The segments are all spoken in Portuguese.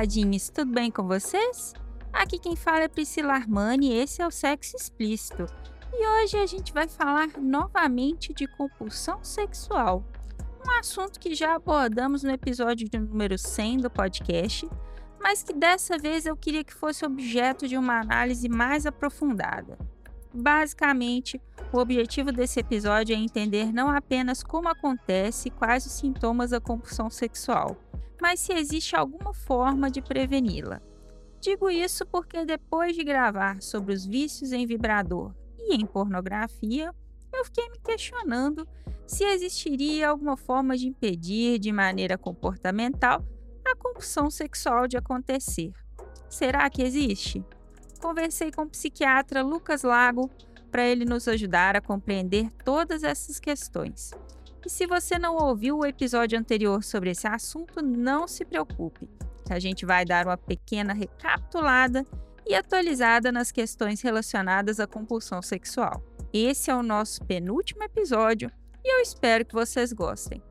Olá, taradinhos, tudo bem com vocês? Aqui quem fala é Priscila Armani e esse é o Sexo Explícito. E hoje a gente vai falar novamente de compulsão sexual, um assunto que já abordamos no episódio número 100 do podcast, mas que dessa vez eu queria que fosse objeto de uma análise mais aprofundada. Basicamente, o objetivo desse episódio é entender não apenas como acontece e quais os sintomas da compulsão sexual, mas se existe alguma forma de preveni-la. Digo isso porque depois de gravar sobre os vícios em vibrador e em pornografia, eu fiquei me questionando se existiria alguma forma de impedir de maneira comportamental a compulsão sexual de acontecer. Será que existe? Conversei com o psiquiatra Lucas Lago para ele nos ajudar a compreender todas essas questões. E se você não ouviu o episódio anterior sobre esse assunto, não se preocupe, a gente vai dar uma pequena recapitulada e atualizada nas questões relacionadas à compulsão sexual. Esse é o nosso penúltimo episódio e eu espero que vocês gostem.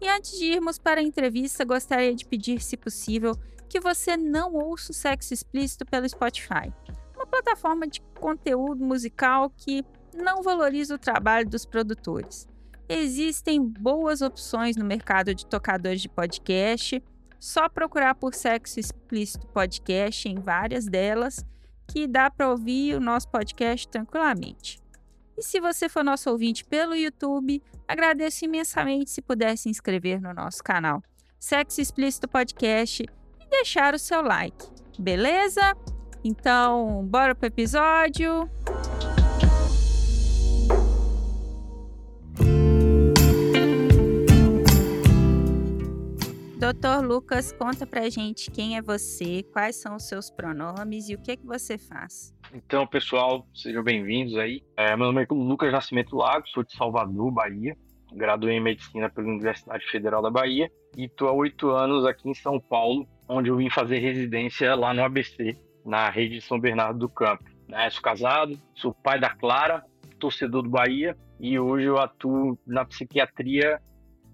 E antes de irmos para a entrevista, gostaria de pedir, se possível, que você não ouça o sexo explícito pelo Spotify, uma plataforma de conteúdo musical que não valoriza o trabalho dos produtores. Existem boas opções no mercado de tocadores de podcast só procurar por Sexo Explícito Podcast em várias delas, que dá para ouvir o nosso podcast tranquilamente. E se você for nosso ouvinte pelo YouTube, agradeço imensamente se puder se inscrever no nosso canal Sexo Explícito Podcast e deixar o seu like, beleza? Então, bora pro episódio! Doutor Lucas, conta pra gente quem é você, quais são os seus pronomes e o que, é que você faz. Então, pessoal, sejam bem-vindos aí. É, meu nome é Lucas Nascimento Lago, sou de Salvador, Bahia. Graduei em Medicina pela Universidade Federal da Bahia e estou há oito anos aqui em São Paulo, onde eu vim fazer residência lá no ABC, na rede de São Bernardo do Campo. Né, sou casado, sou pai da Clara, torcedor do Bahia e hoje eu atuo na psiquiatria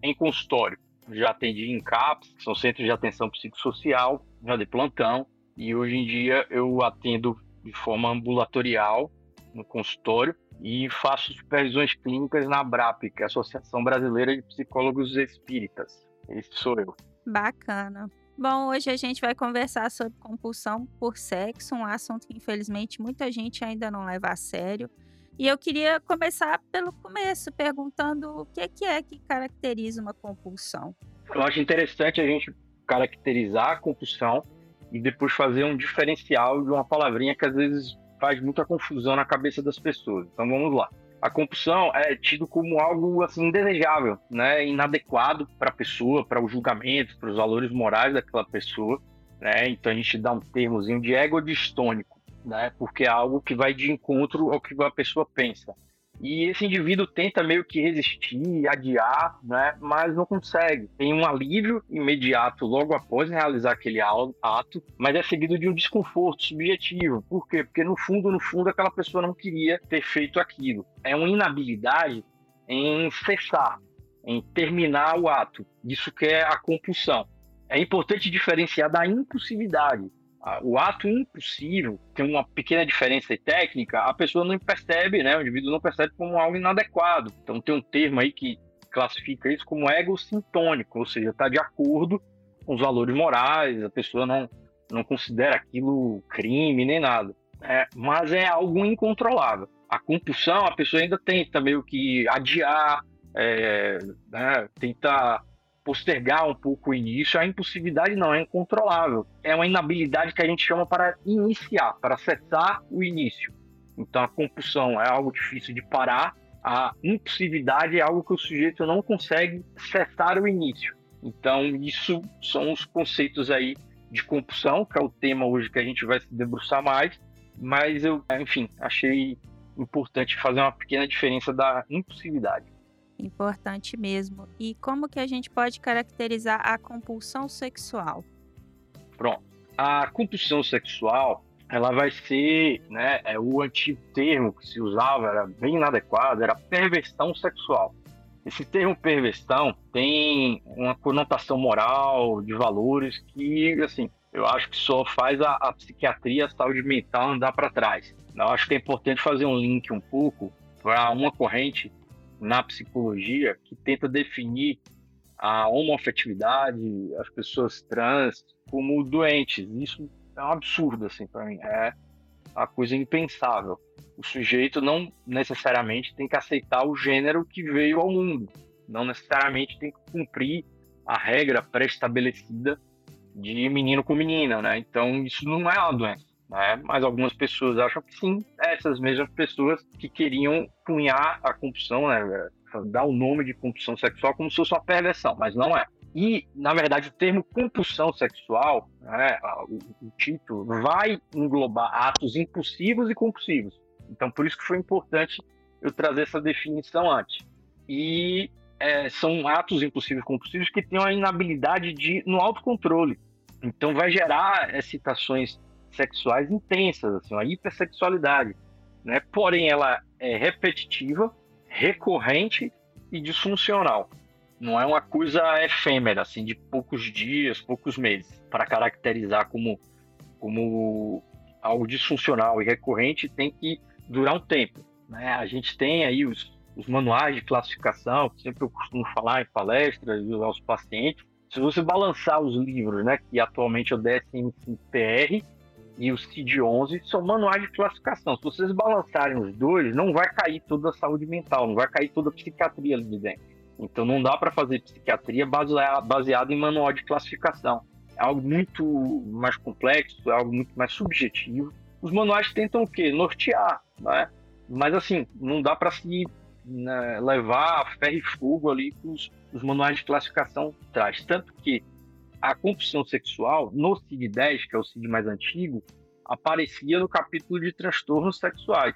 em consultório já atendi em CAPS, que são centros de atenção psicossocial, já de plantão, e hoje em dia eu atendo de forma ambulatorial no consultório e faço supervisões clínicas na ABRAP, que é a Associação Brasileira de Psicólogos Espíritas. Esse sou eu. Bacana. Bom, hoje a gente vai conversar sobre compulsão por sexo, um assunto que infelizmente muita gente ainda não leva a sério. E eu queria começar pelo começo, perguntando o que é que, é que caracteriza uma compulsão. Eu acho interessante a gente caracterizar a compulsão e depois fazer um diferencial de uma palavrinha que às vezes faz muita confusão na cabeça das pessoas. Então vamos lá. A compulsão é tido como algo assim indesejável, né, inadequado para a pessoa, para o julgamento, para os valores morais daquela pessoa, né? Então a gente dá um termozinho de ego distônico né? Porque é algo que vai de encontro ao que a pessoa pensa. E esse indivíduo tenta meio que resistir, adiar, né? Mas não consegue. Tem um alívio imediato logo após realizar aquele ato, mas é seguido de um desconforto subjetivo. Por quê? Porque no fundo, no fundo, aquela pessoa não queria ter feito aquilo. É uma inabilidade em cessar, em terminar o ato. Isso que é a compulsão. É importante diferenciar da impulsividade o ato impossível tem uma pequena diferença técnica, a pessoa não percebe, né? O indivíduo não percebe como algo inadequado. Então tem um termo aí que classifica isso como ego sintônico, ou seja, está de acordo com os valores morais, a pessoa não, não considera aquilo crime nem nada. É, mas é algo incontrolável. A compulsão, a pessoa ainda tenta meio que adiar, é, né, tenta postergar um pouco o início, a impulsividade não é incontrolável. É uma inabilidade que a gente chama para iniciar, para cessar o início. Então a compulsão é algo difícil de parar, a impulsividade é algo que o sujeito não consegue cessar o início. Então, isso são os conceitos aí de compulsão, que é o tema hoje que a gente vai se debruçar mais, mas eu, enfim, achei importante fazer uma pequena diferença da impulsividade. Importante mesmo. E como que a gente pode caracterizar a compulsão sexual? Pronto. A compulsão sexual, ela vai ser, né, é o antigo termo que se usava, era bem inadequado, era perversão sexual. Esse termo perversão tem uma conotação moral, de valores, que, assim, eu acho que só faz a, a psiquiatria, a saúde mental andar para trás. Eu acho que é importante fazer um link um pouco para uma corrente na psicologia que tenta definir a homoafetividade, as pessoas trans como doentes. Isso é um absurdo assim para mim, é uma coisa impensável. O sujeito não necessariamente tem que aceitar o gênero que veio ao mundo, não necessariamente tem que cumprir a regra pré-estabelecida de menino com menina, né? Então isso não é uma doença né? Mas algumas pessoas acham que sim, essas mesmas pessoas que queriam punhar a compulsão, né? dar o nome de compulsão sexual como se fosse uma perversão, mas não é. E, na verdade, o termo compulsão sexual, né, o, o título, vai englobar atos impulsivos e compulsivos. Então, por isso que foi importante eu trazer essa definição antes. E é, são atos impulsivos e compulsivos que têm uma inabilidade de no autocontrole. Então, vai gerar excitações sexuais intensas, assim, uma hipersexualidade, né? Porém, ela é repetitiva, recorrente e disfuncional. Não é uma coisa efêmera, assim, de poucos dias, poucos meses, para caracterizar como, como algo disfuncional e recorrente tem que durar um tempo. Né? A gente tem aí os, os manuais de classificação, que sempre eu costumo falar em palestras aos pacientes. Se você balançar os livros, né, que atualmente é o DSM-5-TR, e o CID-11 são manuais de classificação. Se vocês balançarem os dois, não vai cair toda a saúde mental, não vai cair toda a psiquiatria ali de dentro. Então não dá para fazer psiquiatria baseada em manual de classificação. É algo muito mais complexo, é algo muito mais subjetivo. Os manuais tentam o quê? Nortear, né? Mas assim, não dá para se né, levar ferro e fogo ali que os, os manuais de classificação traz. Tanto que a compulsão sexual, no CID-10, que é o CID mais antigo, aparecia no capítulo de transtornos sexuais.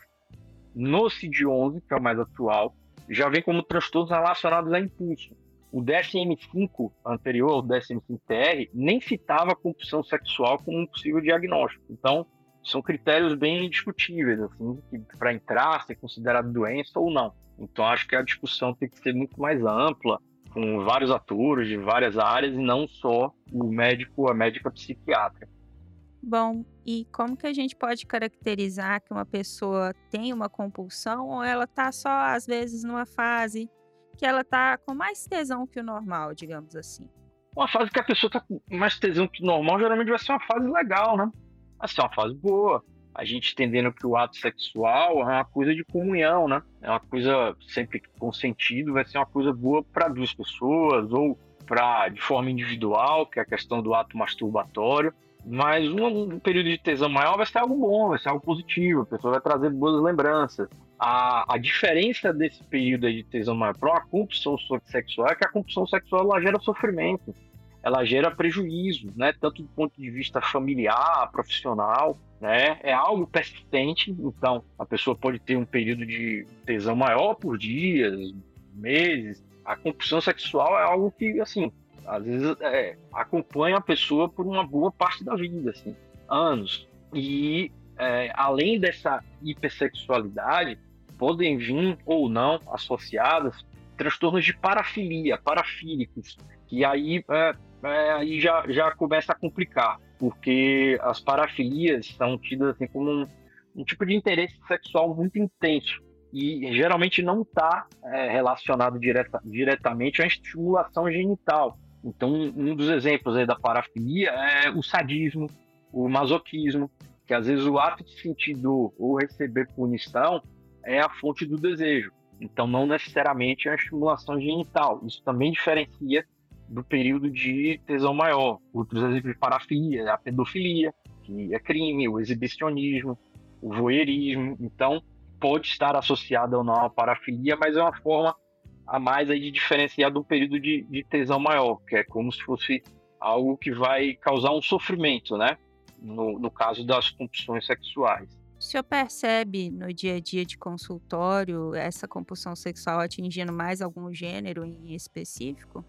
No CID-11, que é o mais atual, já vem como transtornos relacionados a impulso. O DSM-5 anterior, o DSM-5-TR, nem citava a compulsão sexual como um possível diagnóstico. Então, são critérios bem discutíveis, assim, para entrar, ser considerado doença ou não. Então, acho que a discussão tem que ser muito mais ampla, com vários atores de várias áreas e não só o médico, a médica psiquiatra. Bom, e como que a gente pode caracterizar que uma pessoa tem uma compulsão ou ela tá só às vezes numa fase que ela tá com mais tesão que o normal, digamos assim? Uma fase que a pessoa tá com mais tesão que o normal geralmente vai ser uma fase legal, né? Vai ser uma fase boa a gente entendendo que o ato sexual é uma coisa de comunhão, né? É uma coisa sempre consentido, vai ser uma coisa boa para duas pessoas ou para de forma individual, que é a questão do ato masturbatório. Mas um, um, período de tesão maior vai ser algo bom, vai ser algo positivo, a pessoa vai trazer boas lembranças. A, a diferença desse período de tesão maior para uma compulsão sexual é que a compulsão sexual ela gera sofrimento, ela gera prejuízo, né? Tanto do ponto de vista familiar, profissional, né? É algo persistente, então a pessoa pode ter um período de tesão maior por dias, meses. A compulsão sexual é algo que, assim, às vezes é, acompanha a pessoa por uma boa parte da vida, assim, anos. E é, além dessa hipersexualidade, podem vir ou não associadas transtornos de parafilia, parafílicos, que aí, é, é, aí já, já começa a complicar porque as parafilias são tidas assim como um, um tipo de interesse sexual muito intenso e geralmente não está é, relacionado direta, diretamente à estimulação genital. Então, um dos exemplos da parafilia é o sadismo, o masoquismo, que às vezes o ato de sentir dor ou receber punição é a fonte do desejo. Então, não necessariamente é a estimulação genital. Isso também diferencia do período de tesão maior. Outros exemplos de parafilia, a pedofilia, que é crime, o exibicionismo, o voyeurismo. Então, pode estar associado ou não à parafilia, mas é uma forma a mais aí de diferenciar do período de, de tesão maior, que é como se fosse algo que vai causar um sofrimento, né? No, no caso das compulsões sexuais. O senhor percebe no dia a dia de consultório essa compulsão sexual atingindo mais algum gênero em específico?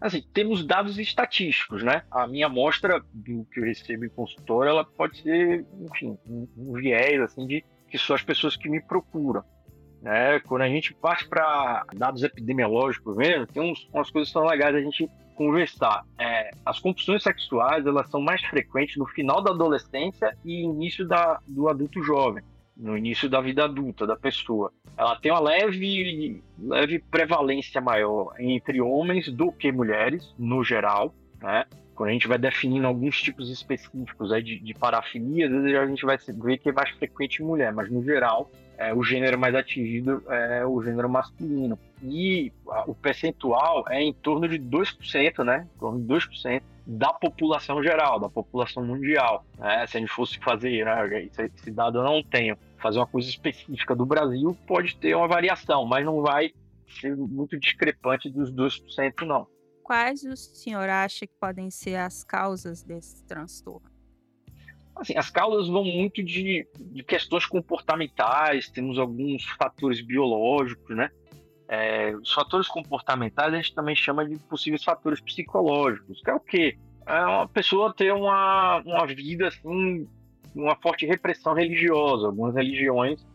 Assim, temos dados estatísticos, né? A minha amostra do que eu recebo em consultório, ela pode ser, enfim, um, um viés, assim, de que são as pessoas que me procuram. Né? Quando a gente parte para dados epidemiológicos mesmo, tem uns, umas coisas que são legais a gente conversar. É, as compulsões sexuais elas são mais frequentes no final da adolescência e início da, do adulto jovem, no início da vida adulta da pessoa. Ela tem uma leve, leve prevalência maior entre homens do que mulheres, no geral. Né? Quando a gente vai definindo alguns tipos específicos aí de, de parafilia, às vezes a gente vai ver que é mais frequente em mulher, mas no geral é, o gênero mais atingido é o gênero masculino. E a, o percentual é em torno de 2%, né? Em torno de 2% da população geral, da população mundial. Né? Se a gente fosse fazer, né, esse dado eu não tenho, fazer uma coisa específica do Brasil, pode ter uma variação, mas não vai ser muito discrepante dos 2%, não. Quais o senhor acha que podem ser as causas desse transtorno? Assim, as causas vão muito de, de questões comportamentais, temos alguns fatores biológicos, né? É, os fatores comportamentais a gente também chama de possíveis fatores psicológicos, que é o quê? É uma pessoa ter uma, uma vida assim, uma forte repressão religiosa. Algumas religiões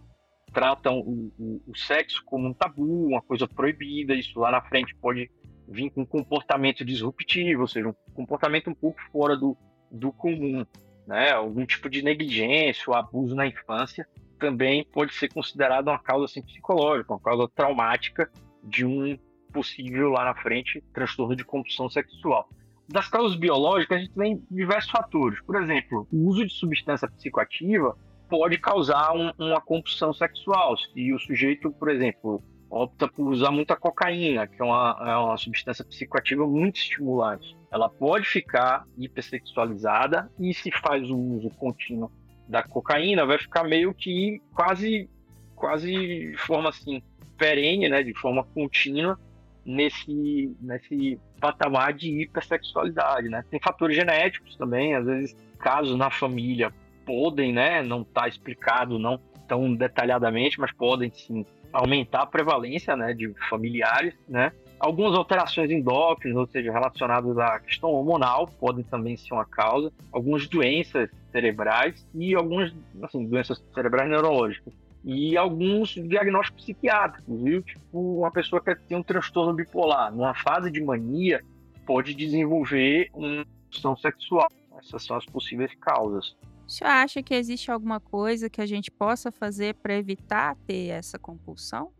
tratam o, o, o, sexo como um tabu, uma coisa proibida. Isso lá na frente pode vir com um comportamento disruptivo, ou seja, um comportamento um pouco fora do, do comum né, algum tipo de negligência ou abuso na infância, também pode ser considerado uma causa assim, psicológica, uma causa traumática de um possível lá na frente transtorno de compulsão sexual. Das causas biológicas, a gente tem diversos fatores. Por exemplo, o uso de substância psicoativa pode causar um, uma compulsão sexual. Se o sujeito, por exemplo, opta por usar muita cocaína, que é uma, é uma substância psicoativa muito estimulante. Ela pode ficar hipersexualizada e se faz o uso contínuo da cocaína, vai ficar meio que quase, quase de forma assim, perene, né, de forma contínua, nesse, nesse patamar de hipersexualidade, né? Tem fatores genéticos também, às vezes casos na família podem, né, não está explicado não tão detalhadamente, mas podem sim aumentar a prevalência né, de familiares, né? Algumas alterações endócrinas, ou seja, relacionadas à questão hormonal, podem também ser uma causa. Algumas doenças cerebrais e algumas assim, doenças cerebrais neurológicas. E alguns diagnósticos psiquiátricos, viu? Tipo, uma pessoa que tem um transtorno bipolar, numa fase de mania, pode desenvolver uma questão sexual. Essas são as possíveis causas. O senhor acha que existe alguma coisa que a gente possa fazer para evitar ter essa compulsão?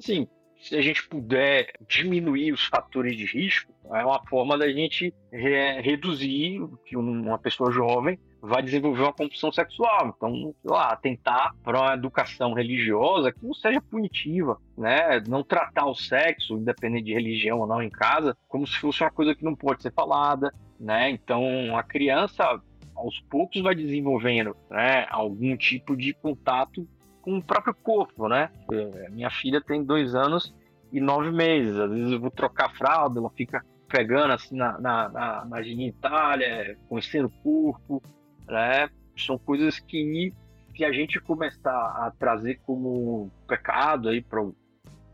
Sim, se a gente puder diminuir os fatores de risco, é uma forma da gente re reduzir que uma pessoa jovem vai desenvolver uma compulsão sexual. Então, sei lá, tentar para uma educação religiosa que não seja punitiva, né? Não tratar o sexo, independente de religião ou não, em casa, como se fosse uma coisa que não pode ser falada, né? Então, a criança aos poucos vai desenvolvendo né, algum tipo de contato com o próprio corpo, né? É, minha filha tem dois anos e nove meses. Às vezes eu vou trocar fralda, ela fica pegando assim na, na, na, na genitália, conhecendo o corpo, né? São coisas que se a gente começar a trazer como pecado aí para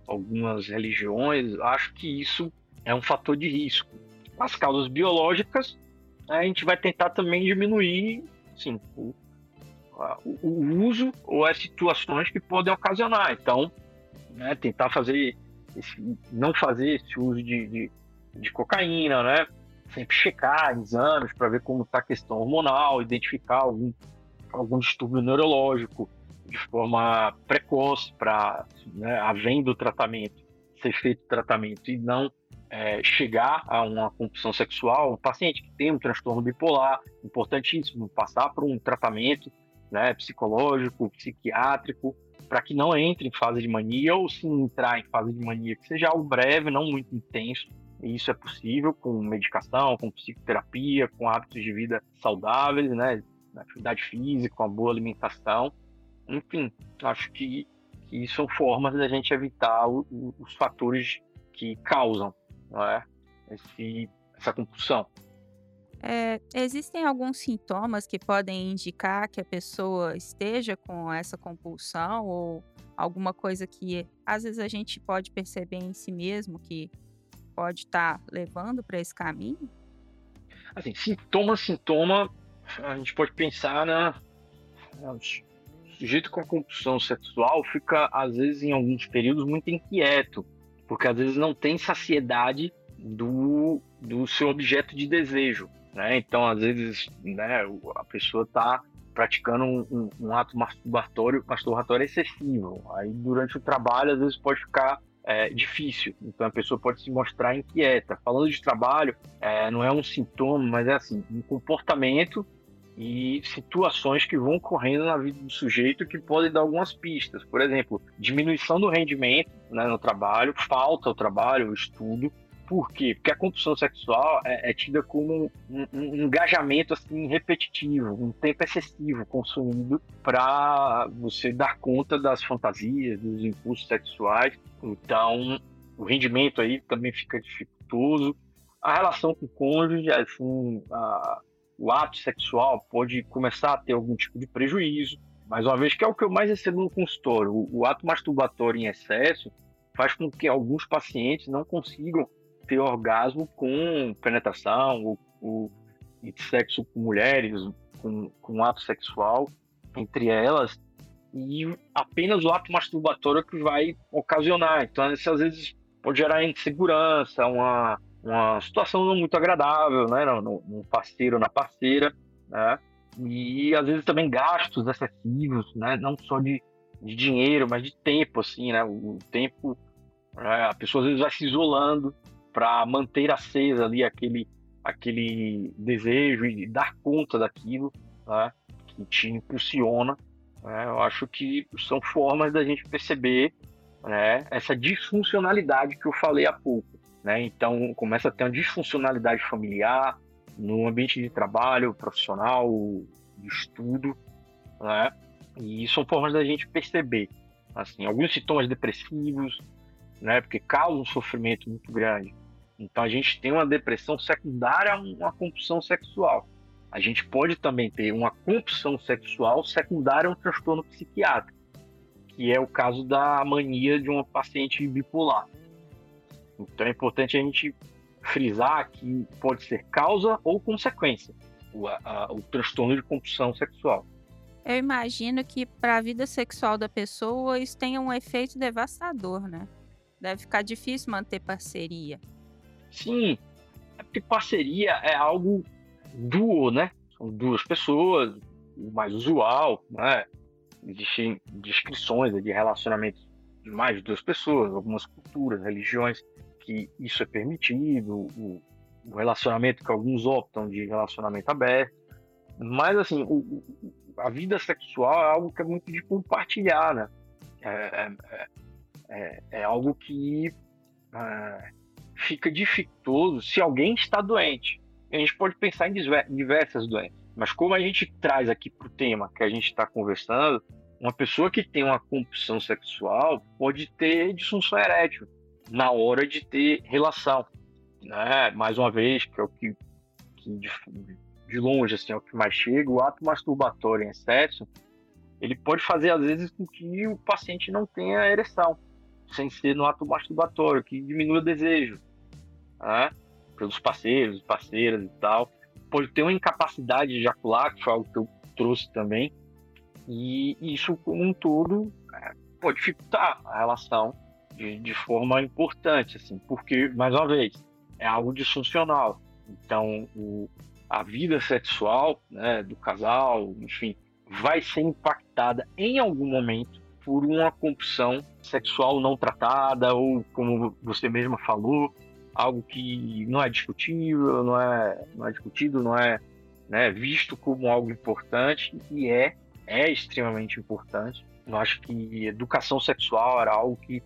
algumas religiões, acho que isso é um fator de risco. As causas biológicas a gente vai tentar também diminuir assim, o, o uso ou as situações que podem ocasionar. Então, né, tentar fazer esse, não fazer esse uso de, de, de cocaína, né? Sempre checar exames para ver como está a questão hormonal, identificar algum, algum distúrbio neurológico de forma precoce para, né, havendo tratamento, ser feito tratamento e não é, chegar a uma compulsão sexual, um paciente que tem um transtorno bipolar, importantíssimo, passar por um tratamento né, psicológico, psiquiátrico, para que não entre em fase de mania, ou se entrar em fase de mania, que seja algo breve, não muito intenso. E isso é possível com medicação, com psicoterapia, com hábitos de vida saudáveis, né, atividade física, uma boa alimentação. Enfim, acho que que são formas da gente evitar o, o, os fatores que causam não é? Esse, essa compulsão. É, existem alguns sintomas que podem indicar que a pessoa esteja com essa compulsão ou alguma coisa que às vezes a gente pode perceber em si mesmo que pode estar tá levando para esse caminho? Assim, sintoma, sintoma, a gente pode pensar na. O sujeito com a compulsão sexual fica, às vezes, em alguns períodos, muito inquieto, porque às vezes não tem saciedade do, do seu objeto de desejo. Né? Então, às vezes, né, a pessoa está praticando um, um, um, ato masturbatório, masturbatório excessivo. Aí, durante o trabalho, às vezes pode ficar é, difícil. Então, a pessoa pode se mostrar inquieta. Falando de trabalho, é, não é um sintoma, mas é assim, um comportamento e situações que vão ocorrendo na vida do sujeito que podem dar algumas pistas. Por exemplo, diminuição do rendimento né, no trabalho, falta ao trabalho, o estudo, por quê? Porque a compulsão sexual é, é tida como um, um, engajamento assim repetitivo, um tempo excessivo consumido para você dar conta das fantasias, dos impulsos sexuais. Então, o rendimento aí também fica dificultoso. A relação com o cônjuge, assim, a, o ato sexual pode começar a ter algum tipo de prejuízo. Mais uma vez, que é o que eu mais recebo no consultório. O, o ato masturbatório em excesso faz com que alguns pacientes não consigam ter orgasmo com penetração, ou, ou sexo com mulheres, com, com ato sexual entre elas, e apenas o ato masturbatório que vai ocasionar. Então, isso às vezes pode gerar insegurança, uma, uma situação não muito agradável, né, no, no parceiro ou na parceira, né, e às vezes também gastos excessivos, né, não só de, de dinheiro, mas de tempo, assim, né, o, o tempo, né, a pessoa às vezes vai se isolando, para manter acesa ali aquele, aquele desejo e dar conta daquilo né, que te impulsiona. Né, eu acho que são formas da gente perceber né, essa disfuncionalidade que eu falei há pouco. Né? Então, começa a ter uma disfuncionalidade familiar, no ambiente de trabalho, profissional, de estudo, né? E são formas da gente perceber, assim, alguns sintomas depressivos, né? Porque causam um sofrimento muito grande. Então a gente tem uma depressão secundária a uma compulsão sexual. A gente pode também ter uma compulsão sexual secundária a um transtorno psiquiátrico, que é o caso da mania de uma paciente bipolar. Então é importante a gente frisar que pode ser causa ou consequência o, a, o transtorno de compulsão sexual. Eu imagino que para a vida sexual da pessoa isso tenha um efeito devastador, né? Deve ficar difícil manter parceria. Sim, é porque parceria é algo duo, né? São duas pessoas, o mais usual, né? Existem descrições de relacionamentos de mais de duas pessoas, algumas culturas, religiões que isso é permitido, o, o relacionamento que alguns optam de relacionamento aberto. Mas, assim, o, a vida sexual é algo que é muito de compartilhar, né? É, é, é, é, é algo que é, fica dificultoso se alguém está doente. A gente pode pensar em diversas doenças, mas como a gente traz aqui para o tema que a gente está conversando, uma pessoa que tem uma compulsão sexual pode ter disfunção erétil na hora de ter relação. Né? Mais uma vez, que é o que, que de, longe assim, é o que mais chega, o ato masturbatório em excesso, ele pode fazer às vezes com que o paciente não tenha ereção, sem ser no ato masturbatório, que diminua o desejo né? pelos parceiros, parceiras e tal. Pode ter uma incapacidade de ejacular, que foi algo que eu trouxe também. E isso, como um todo, é, pode dificultar a relação de, de forma importante, assim, porque, mais uma vez, é algo disfuncional. Então, o, a vida sexual né, do casal, enfim, vai ser impactada em algum momento por uma compulsão sexual não tratada, ou como você mesma falou, algo que não é discutível, não é, não é discutido, não é né, visto como algo importante e é, é extremamente importante. Eu acho que educação sexual era algo que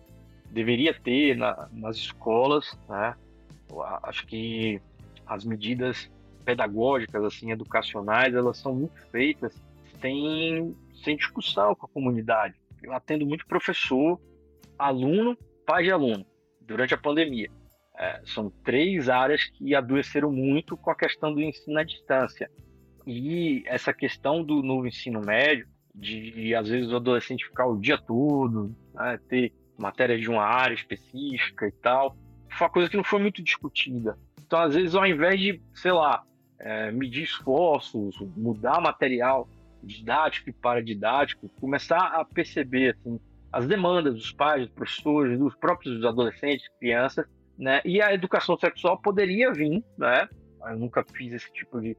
deveria ter na, nas escolas, né? Eu acho que as medidas pedagógicas, assim, educacionais, elas são muito feitas sem, sem discussão com a comunidade. eu atendo muito professor, aluno, pai de aluno, durante a pandemia. É, são três áreas que adoeceram muito com a questão do ensino à distância. E essa questão do no ensino médio, de às vezes o adolescente ficar o dia todo, né, ter matéria de uma área específica e tal, foi uma coisa que não foi muito discutida. Então, às vezes, ao invés de, sei lá, é, medir esforços, mudar material didático e paradidático, começar a perceber assim, as demandas dos pais, dos professores, dos próprios adolescentes, crianças, né? E a educação sexual poderia vir, né? Eu nunca fiz esse tipo de,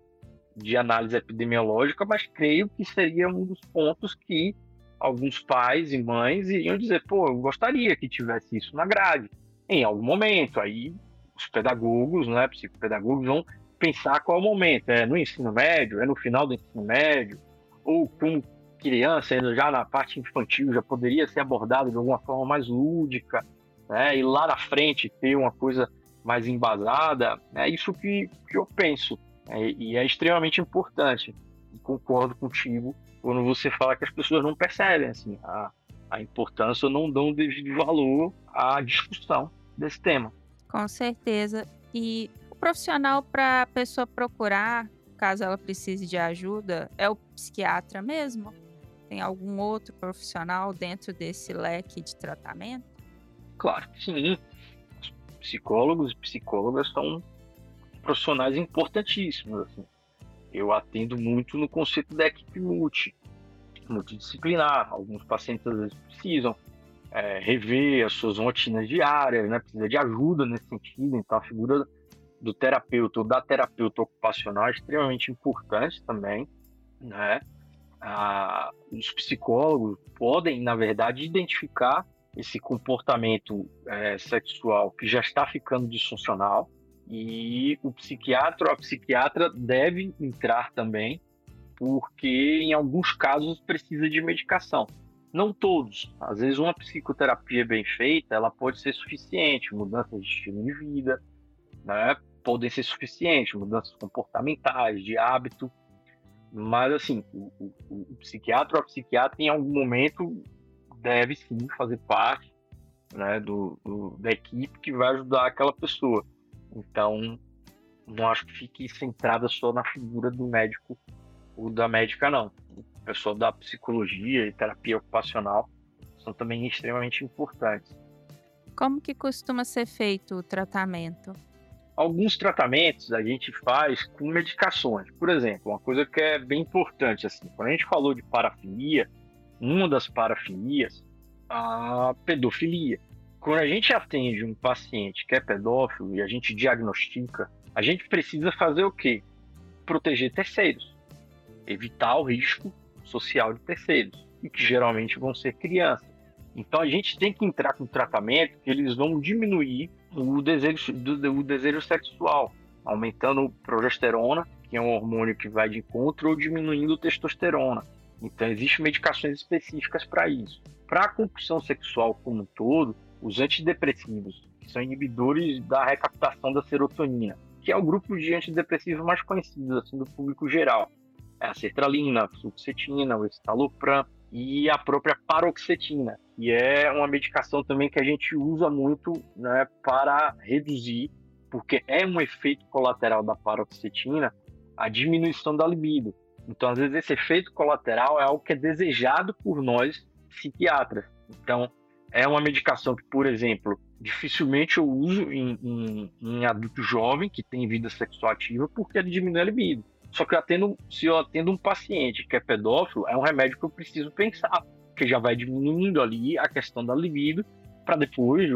de análise epidemiológica, mas creio que seria um dos pontos que alguns pais e mães iriam dizer, pô, eu gostaria que tivesse isso na grade, em algum momento. Aí os pedagogos, né, psicopedagogos vão pensar qual é o momento. É no ensino médio, é no final do ensino médio, ou como criança, já na parte infantil, já poderia ser abordado de alguma forma mais lúdica, né? E lá na frente ter uma coisa mais embasada, é isso que, que eu penso. É, e é extremamente importante. E concordo contigo quando você fala que as pessoas não percebem assim, a, a importância ou não dão devido valor à discussão desse tema. Com certeza. E o profissional para a pessoa procurar, caso ela precise de ajuda, é o psiquiatra mesmo? Tem algum outro profissional dentro desse leque de tratamento? Claro que sim. Os psicólogos e psicólogas são profissionais importantíssimos. Assim. Eu atendo muito no conceito da equipe multi, multidisciplinar. Alguns pacientes às vezes precisam é, rever as suas rotinas diárias, né? precisa de ajuda nesse sentido. Então, a figura do terapeuta ou da terapeuta ocupacional é extremamente importante também. Né? Ah, os psicólogos podem, na verdade, identificar esse comportamento é, sexual que já está ficando disfuncional e o psiquiatra ou a psiquiatra deve entrar também, porque em alguns casos precisa de medicação. Não todos. Às vezes uma psicoterapia bem feita, ela pode ser suficiente, mudanças de estilo de vida, né? Podem ser suficientes, mudanças comportamentais, de hábito. Mas assim, o, o, o psiquiatra ou a psiquiatra em algum momento deve sim fazer parte né, do, do, da equipe que vai ajudar aquela pessoa. Então, não acho que fique centrada só na figura do médico ou da médica, não. O pessoal da psicologia e terapia ocupacional são também extremamente importantes. Como que costuma ser feito o tratamento? Alguns tratamentos a gente faz com medicações. Por exemplo, uma coisa que é bem importante, assim, quando a gente falou de parafilia, uma das parafilias, a pedofilia. Quando a gente atende um paciente que é pedófilo e a gente diagnostica, a gente precisa fazer o quê? Proteger terceiros, evitar o risco social de terceiros, e que geralmente vão ser crianças. Então a gente tem que entrar com tratamento que eles vão diminuir o desejo, o desejo sexual, aumentando progesterona, que é um hormônio que vai de encontro, ou diminuindo testosterona. Então, existem medicações específicas para isso. Para a compulsão sexual como um todo, os antidepressivos, que são inibidores da recaptação da serotonina, que é o grupo de antidepressivos mais conhecidos assim, do público geral. É a sertralina, a fluoxetina, o estalopram e a própria paroxetina, que é uma medicação também que a gente usa muito né, para reduzir, porque é um efeito colateral da paroxetina, a diminuição da libido. Então, às vezes, esse efeito colateral é algo que é desejado por nós psiquiatras. Então, é uma medicação que, por exemplo, dificilmente eu uso em, em, em adulto jovem que tem vida sexual ativa porque ele diminui a libido. Só que eu atendo, se eu atendo um paciente que é pedófilo, é um remédio que eu preciso pensar, que já vai diminuindo ali a questão da libido para depois,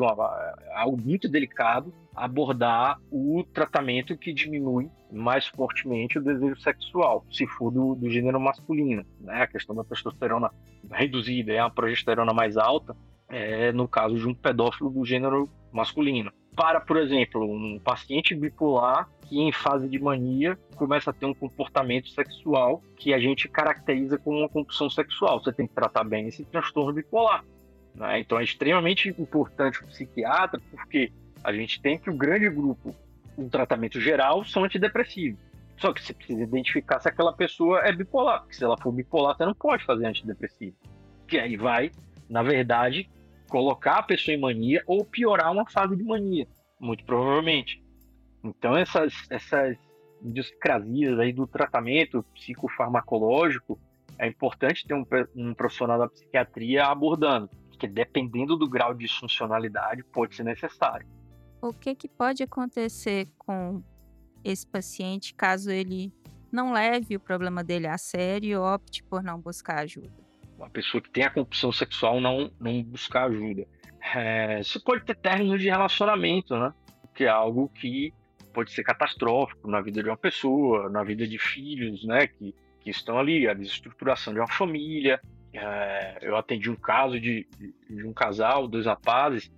algo muito delicado, abordar o tratamento que diminui mais fortemente o desejo sexual, se for do, do gênero masculino. Né? A questão da testosterona reduzida é a progesterona mais alta, é, no caso de um pedófilo do gênero masculino. Para, por exemplo, um paciente bipolar que em fase de mania começa a ter um comportamento sexual que a gente caracteriza como uma compulsão sexual. Você tem que tratar bem esse transtorno bipolar. Né? Então é extremamente importante o psiquiatra, porque a gente tem que o grande grupo do tratamento geral são antidepressivos. Só que você precisa identificar se aquela pessoa é bipolar, porque se ela for bipolar, você não pode fazer antidepressivo. Que aí vai na verdade, colocar a pessoa em mania ou piorar uma fase de mania, muito provavelmente. Então, essas, essas idiosincrasias aí do tratamento psicofarmacológico, é importante ter um, um profissional da psiquiatria abordando, porque dependendo do grau de disfuncionalidade, pode ser necessário. O que, que pode acontecer com esse paciente caso ele não leve o problema dele a sério e opte por não buscar ajuda? Uma pessoa que tem a compulsão sexual não, não buscar ajuda. É, você pode ter términos de relacionamento, né? Que é algo que pode ser catastrófico na vida de uma pessoa, na vida de filhos, né? Que, que estão ali, a desestruturação de uma família. É, eu atendi um caso de, de, um casal, dois rapazes,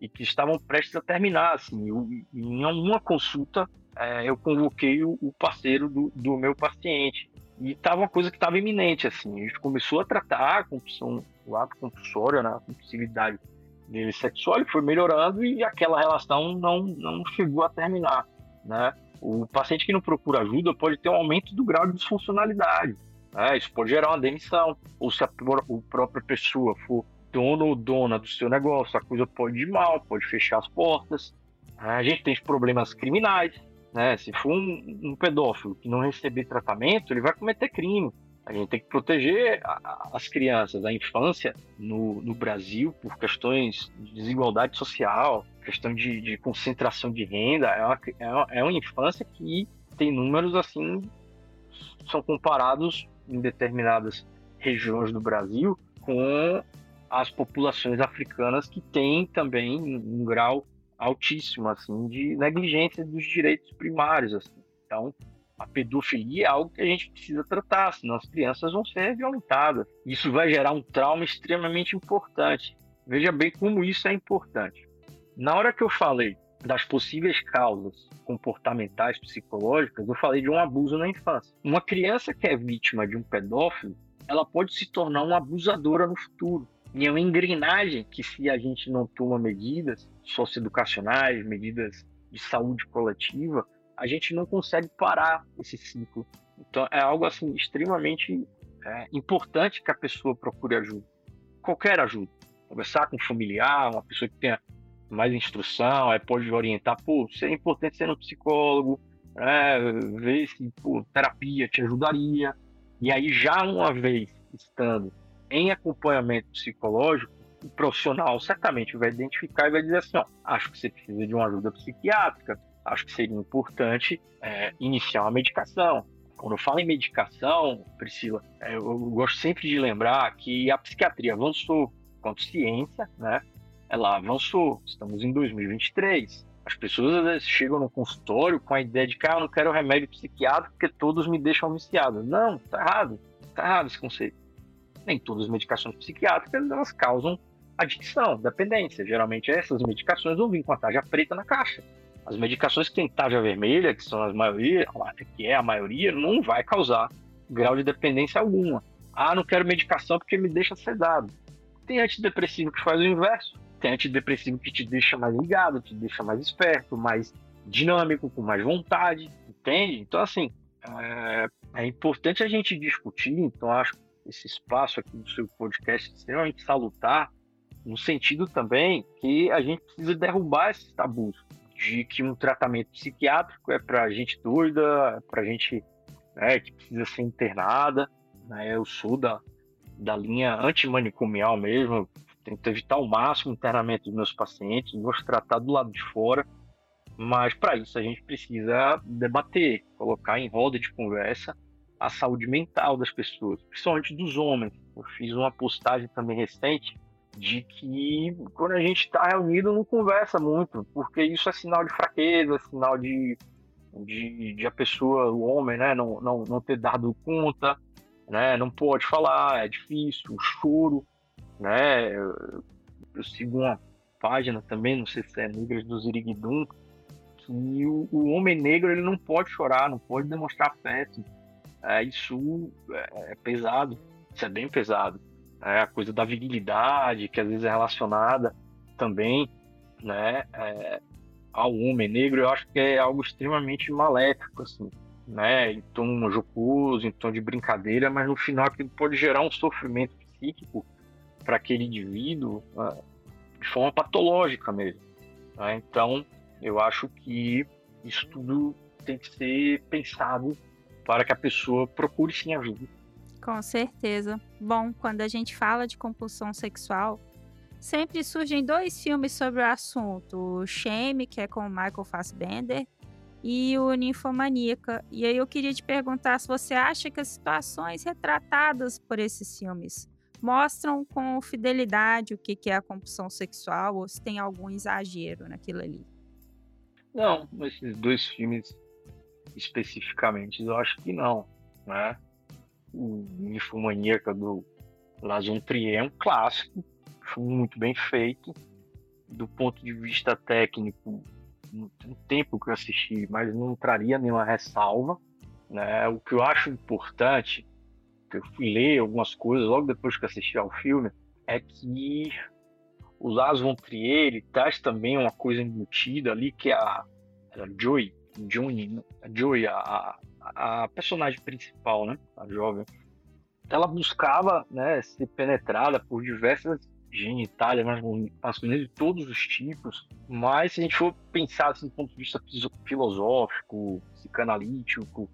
e que estavam prestes a terminar. Assim, eu, em uma consulta, é, eu convoquei o, o parceiro do, do, meu paciente. E estava uma coisa que estava iminente. Assim, a gente começou a tratar a compulsão, o ato compulsório, né, a compulsividade dele sexual, ele foi melhorando e aquela relação não, não chegou a terminar. Né? O paciente que não procura ajuda pode ter um aumento do grau de disfuncionalidade. Né? Isso pode gerar uma demissão. Ou se a, a própria pessoa for dono ou dona do seu negócio, a coisa pode ir mal, pode fechar as portas. A gente tem problemas criminais, né? Se for um, um pedófilo que não receber tratamento, ele vai cometer crime. A gente tem que proteger as crianças, a infância no, no, Brasil por questões de desigualdade social, questão de, de concentração de renda. É uma, é, uma, é uma infância que tem números assim, são comparados em determinadas regiões do Brasil com as populações africanas que têm também um grau altíssimo assim de negligência dos direitos primários assim. Então, a pedofilia é algo que a gente precisa tratar, senão as crianças vão ser violentadas. Isso vai gerar um trauma extremamente importante. Veja bem como isso é importante. Na hora que eu falei das possíveis causas comportamentais psicológicas, eu falei de um abuso na infância. Uma criança que é vítima de um pedófilo, ela pode se tornar uma abusadora no futuro. E é uma engrenagem que, se a gente não toma medidas socioeducacionais, medidas de saúde coletiva, a gente não consegue parar esse ciclo. Então, é algo assim extremamente é, importante que a pessoa procure ajuda. Qualquer ajuda. Conversar com um familiar, uma pessoa que tenha mais instrução, aí pode orientar, pô, é importante ser um psicólogo, né, ver se pô, terapia te ajudaria. E aí, já uma vez estando em acompanhamento psicológico, o profissional certamente vai identificar e vai dizer assim: ó, acho que você precisa de uma ajuda psiquiátrica, acho que seria importante é, iniciar uma medicação. Quando eu falo em medicação, Priscila, é, eu gosto sempre de lembrar que a psiquiatria avançou quanto ciência, né? Ela avançou. Estamos em 2023. As pessoas chegam no consultório com a ideia de que ah, eu não quero remédio psiquiátrico porque todos me deixam viciado. Não, tá errado. Tá errado esse conceito nem todas as medicações psiquiátricas elas causam adicção, dependência. Geralmente essas medicações vão vir com a tarja preta na caixa. As medicações que têm tarja vermelha, que são as maioria, que é a maioria, não vai causar grau de dependência alguma. Ah, não quero medicação porque me deixa sedado. Tem antidepressivo que faz o inverso. Tem antidepressivo que te deixa mais ligado, te deixa mais esperto, mais dinâmico, com mais vontade, entende? Então, assim, é, é importante a gente discutir. Então, acho esse espaço aqui do seu podcast extremamente salutar, no sentido também que a gente precisa derrubar esses tabus de que um tratamento psiquiátrico é para gente doida, é para gente né, que precisa ser internada. Né? Eu sou da, da linha antimanicomial mesmo, tento evitar ao máximo o internamento dos meus pacientes, gosto tratar do lado de fora, mas para isso a gente precisa debater, colocar em roda de conversa a saúde mental das pessoas, principalmente dos homens. Eu fiz uma postagem também recente de que quando a gente está reunido não conversa muito, porque isso é sinal de fraqueza, é sinal de, de, de, a pessoa, o homem, né, não, não, não ter dado conta, né, não pode falar, é difícil, o choro, né, eu, eu sigo uma página também, não sei se é Negras do Ziriguidum, que o, o homem negro ele não pode chorar, não pode demonstrar afeto, é, isso é, é, pesado, isso é bem pesado. É, a coisa da virilidade, que às vezes é relacionada também né, é, ao homem negro, eu acho que é algo extremamente maléfico, assim, né, em tom jocoso, em tom de brincadeira, mas no final aquilo pode gerar um sofrimento psíquico para aquele indivíduo uh, de forma patológica mesmo. Né? Então, eu acho que isso tudo tem que ser pensado para que a pessoa procure sim ajuda. Com certeza. Bom, quando a gente fala de compulsão sexual, sempre surgem dois filmes sobre o assunto: o Shame, que é com o Michael Fassbender, e o Ninfomaníaca. E aí eu queria te perguntar se você acha que as situações retratadas por esses filmes mostram com fidelidade o que é a compulsão sexual ou se tem algum exagero naquilo ali. Não, esses dois filmes especificamente, eu acho que não, né? O Ninfomaníaca do Lazon Trier é um clássico, muito bem feito. Do ponto de vista técnico, no tempo que eu assisti, mas não traria nenhuma ressalva. Né? O que eu acho importante, que eu fui ler algumas coisas logo depois que assisti ao filme, é que o Lars von Trier ele traz também uma coisa embutida ali que é a, a Joy, Johnny, a Joy, a, a, personagem principal, né, a jovem, ela buscava né, ser penetrada por diversas genitália masculina de todos os tipos, mas se a gente for pensar assim, do ponto de vista filosófico, psicanalítico,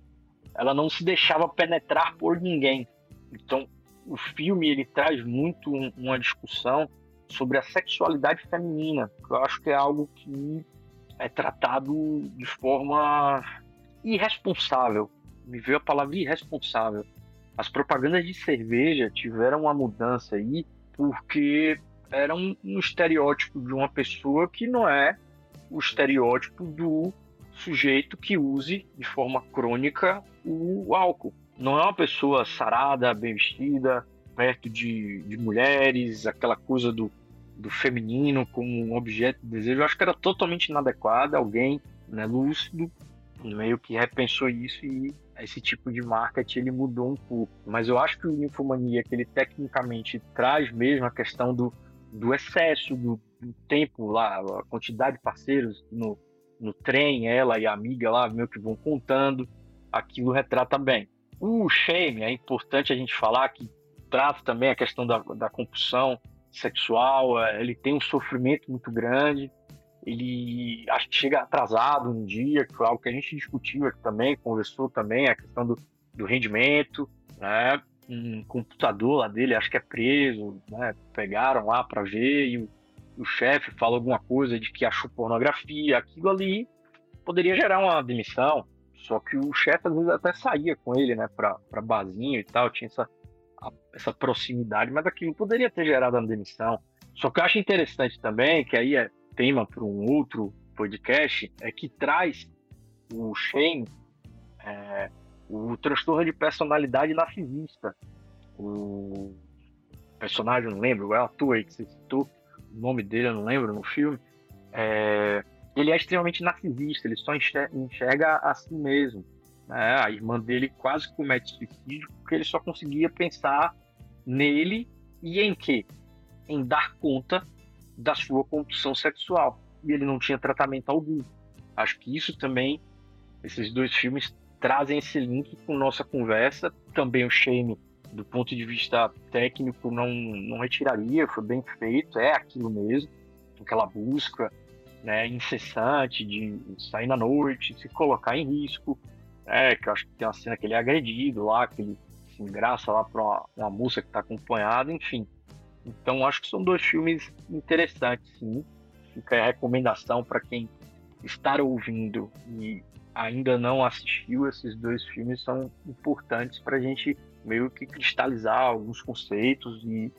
ela não se deixava penetrar por ninguém. Então, o filme ele traz muito uma discussão sobre a sexualidade feminina, que eu acho que é algo que é tratado de forma irresponsável. Me veio a palavra irresponsável. As propagandas de cerveja tiveram uma mudança aí porque era um, um estereótipo de uma pessoa que não é o estereótipo do sujeito que use de forma crônica o álcool. Não é uma pessoa sarada, bem vestida, perto de, de mulheres, aquela coisa do, do feminino como um objeto de desejo. Eu acho que era totalmente inadequado. Alguém né, lúcido meio que repensou isso e esse tipo de marketing ele mudou um pouco. Mas eu acho que o Ninfomania, que ele tecnicamente traz mesmo a questão do, do excesso, do, do tempo lá, a quantidade de parceiros no, no trem, ela e a amiga lá meio que vão contando, aquilo retrata bem. O shame, é importante a gente falar que trata também a questão da, da compulsão sexual, é, ele tem um sofrimento muito grande, ele acho que chega atrasado um dia, que foi algo que a gente discutiu aqui também, conversou também, a questão do, do rendimento, né? Um computador lá dele, acho que é preso, né? Pegaram lá para ver e o, o chefe falou alguma coisa de que achou pornografia, aquilo ali poderia gerar uma demissão. Só que o chefe às vezes até saía com ele, né, para barzinho e tal, tinha essa, essa proximidade, mas aquilo poderia ter gerado uma demissão. Só que eu acho interessante também, que aí é tema para um outro podcast, é que traz o Shane, é, o transtorno de personalidade narcisista. O personagem, não lembro, é o ator aí que você citou, o nome dele eu não lembro no filme. É, ele é extremamente narcisista, ele só enxerga, a si mesmo. Né? A irmã dele quase comete suicídio porque ele só conseguia pensar nele e em quê? Em dar conta da sua compulsão sexual. E ele não tinha tratamento algum. Acho que isso também, esses dois filmes trazem esse link com nossa conversa. Também o Shame, do ponto de vista técnico, não, não retiraria, foi bem feito, é aquilo mesmo, aquela busca né, incessante de sair na noite, se colocar em risco. É, que eu acho que tem uma cena que ele é agredido lá, que ele se engraça lá para uma, uma moça que está acompanhada, enfim. Então acho que são dois filmes interessantes, sim. Fica a recomendação para quem está ouvindo e ainda não assistiu, esses dois filmes são importantes para a gente meio que cristalizar alguns conceitos e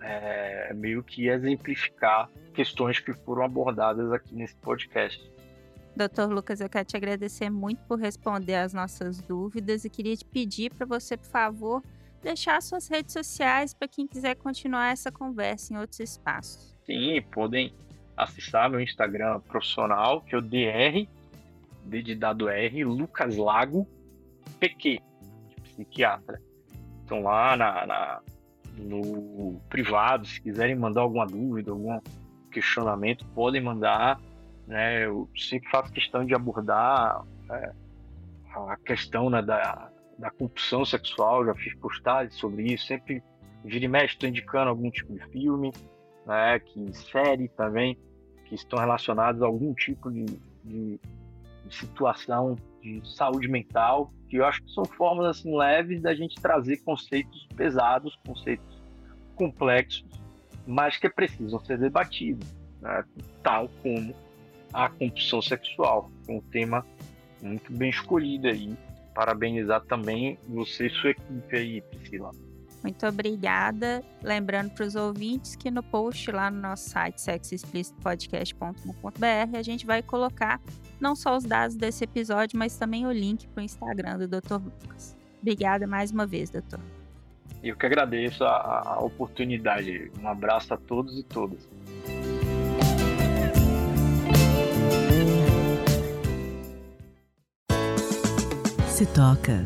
é, meio que exemplificar questões que foram abordadas aqui nesse podcast. Doutor Lucas, eu quero te agradecer muito por responder às nossas dúvidas e queria te pedir para você, por favor, deixar suas redes sociais para quem quiser continuar essa conversa em outros espaços. Sim, podem acessar meu Instagram profissional, que é o DR, D de dado R, Lucas Lago, PQ, de psiquiatra. Então lá na, na, no privado, se quiserem mandar alguma dúvida, algum questionamento, podem mandar. Né? Eu sempre faço questão de abordar é, a questão né, da, da compulsão sexual, já fiz postagens sobre isso, sempre Vira e mexe, indicando algum tipo de filme, né, que série também, que estão relacionados a algum tipo de, de, de situação de saúde mental, que eu acho que são formas assim leves da gente trazer conceitos pesados, conceitos complexos, mas que precisam ser debatidos, né? tal como a compulsão sexual, um tema muito bem escolhido aí. Parabenizar também você e sua equipe aí, Priscila. Muito obrigada. Lembrando para os ouvintes que no post lá no nosso site sexoexplicitopodcast.com.br a gente vai colocar não só os dados desse episódio, mas também o link para o Instagram do Dr. Lucas. Obrigada mais uma vez, doutor. Eu que agradeço a, a oportunidade. Um abraço a todos e todas. Se toca.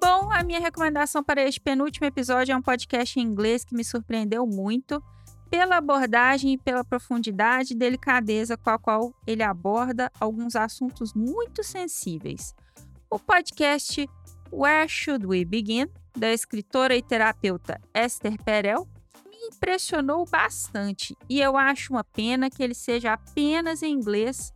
Bom, a minha recomendação para este penúltimo episódio é um podcast em inglês que me surpreendeu muito pela abordagem e pela profundidade e delicadeza com a qual ele aborda alguns assuntos muito sensíveis. O podcast Where Should We Begin, da escritora e terapeuta Esther Perel, impressionou bastante e eu acho uma pena que ele seja apenas em inglês,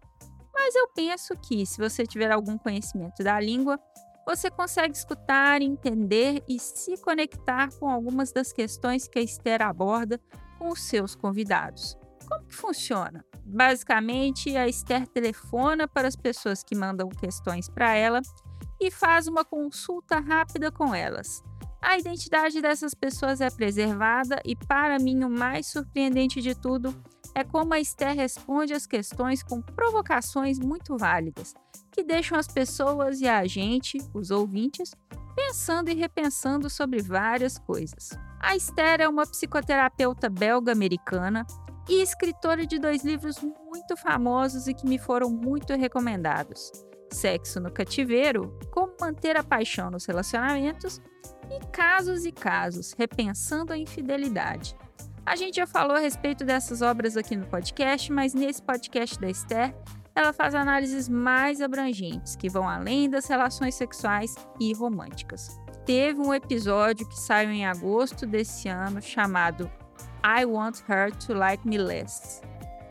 mas eu penso que, se você tiver algum conhecimento da língua, você consegue escutar, entender e se conectar com algumas das questões que a Esther aborda com os seus convidados. Como que funciona? Basicamente, a Esther telefona para as pessoas que mandam questões para ela e faz uma consulta rápida com elas. A identidade dessas pessoas é preservada e, para mim, o mais surpreendente de tudo é como a Esther responde as questões com provocações muito válidas, que deixam as pessoas e a gente, os ouvintes, pensando e repensando sobre várias coisas. A Esther é uma psicoterapeuta belga-americana e escritora de dois livros muito famosos e que me foram muito recomendados: Sexo no Cativeiro, Como Manter a Paixão nos Relacionamentos, e Casos e Casos, Repensando a Infidelidade. A gente já falou a respeito dessas obras aqui no podcast, mas nesse podcast da Esther, ela faz análises mais abrangentes, que vão além das relações sexuais e românticas. Teve um episódio que saiu em agosto desse ano chamado I Want Her to Like Me Less.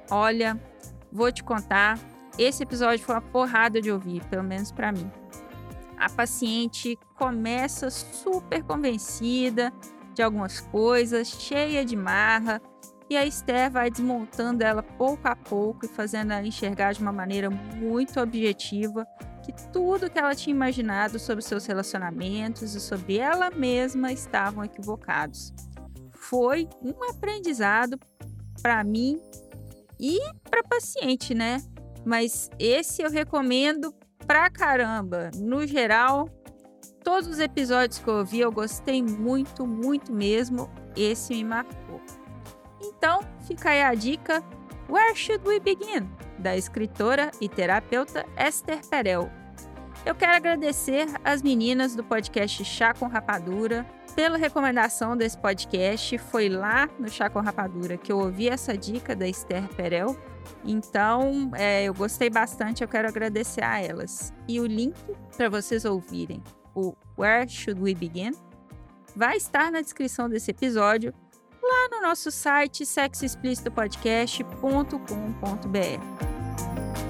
Olha, vou te contar, esse episódio foi uma porrada de ouvir, pelo menos para mim. A paciente começa super convencida de algumas coisas, cheia de marra, e a Esther vai desmontando ela pouco a pouco e fazendo ela enxergar de uma maneira muito objetiva que tudo que ela tinha imaginado sobre seus relacionamentos e sobre ela mesma estavam equivocados. Foi um aprendizado para mim e para paciente, né? Mas esse eu recomendo pra caramba. No geral, todos os episódios que eu ouvi eu gostei muito, muito mesmo. Esse me marcou. Então, fica aí a dica: Where Should We Begin? da escritora e terapeuta Esther Perel. Eu quero agradecer às meninas do podcast Chá com Rapadura pela recomendação desse podcast. Foi lá no Chá com Rapadura que eu ouvi essa dica da Esther Perel. Então, é, eu gostei bastante, eu quero agradecer a elas. E o link para vocês ouvirem o Where Should We Begin vai estar na descrição desse episódio lá no nosso site sexoexplicitopodcast.com.br.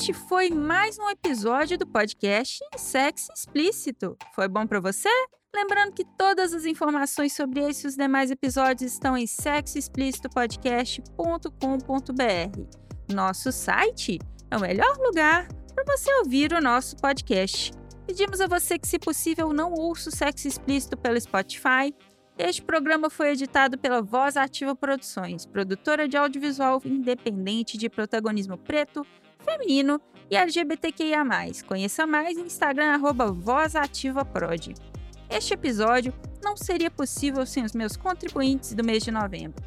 este foi mais um episódio do podcast Sexo Explícito. Foi bom para você? Lembrando que todas as informações sobre esse e os demais episódios estão em sexoexplicitopodcast.com.br. Nosso site é o melhor lugar para você ouvir o nosso podcast. Pedimos a você que, se possível, não ouça o sexo explícito pelo Spotify. Este programa foi editado pela Voz Ativa Produções, produtora de audiovisual independente de protagonismo preto, feminino e LGBTQIA+. Conheça mais no Instagram, arroba VozAtivaProd. Este episódio não seria possível sem os meus contribuintes do mês de novembro.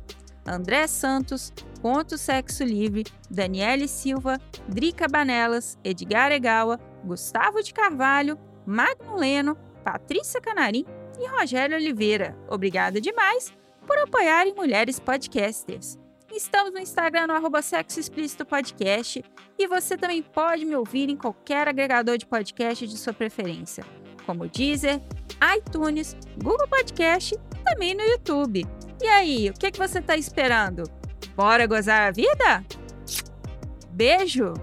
André Santos, Ponto Sexo Livre, Daniele Silva, Drica Banelas, Edgar Egawa, Gustavo de Carvalho, Magno Leno, Patrícia Canarim e Rogério Oliveira. Obrigada demais por apoiarem mulheres podcasters. Estamos no Instagram no arroba Sexo Explícito Podcast e você também pode me ouvir em qualquer agregador de podcast de sua preferência, como Deezer, iTunes, Google Podcast também no YouTube. E aí, o que, que você está esperando? Bora gozar a vida? Beijo!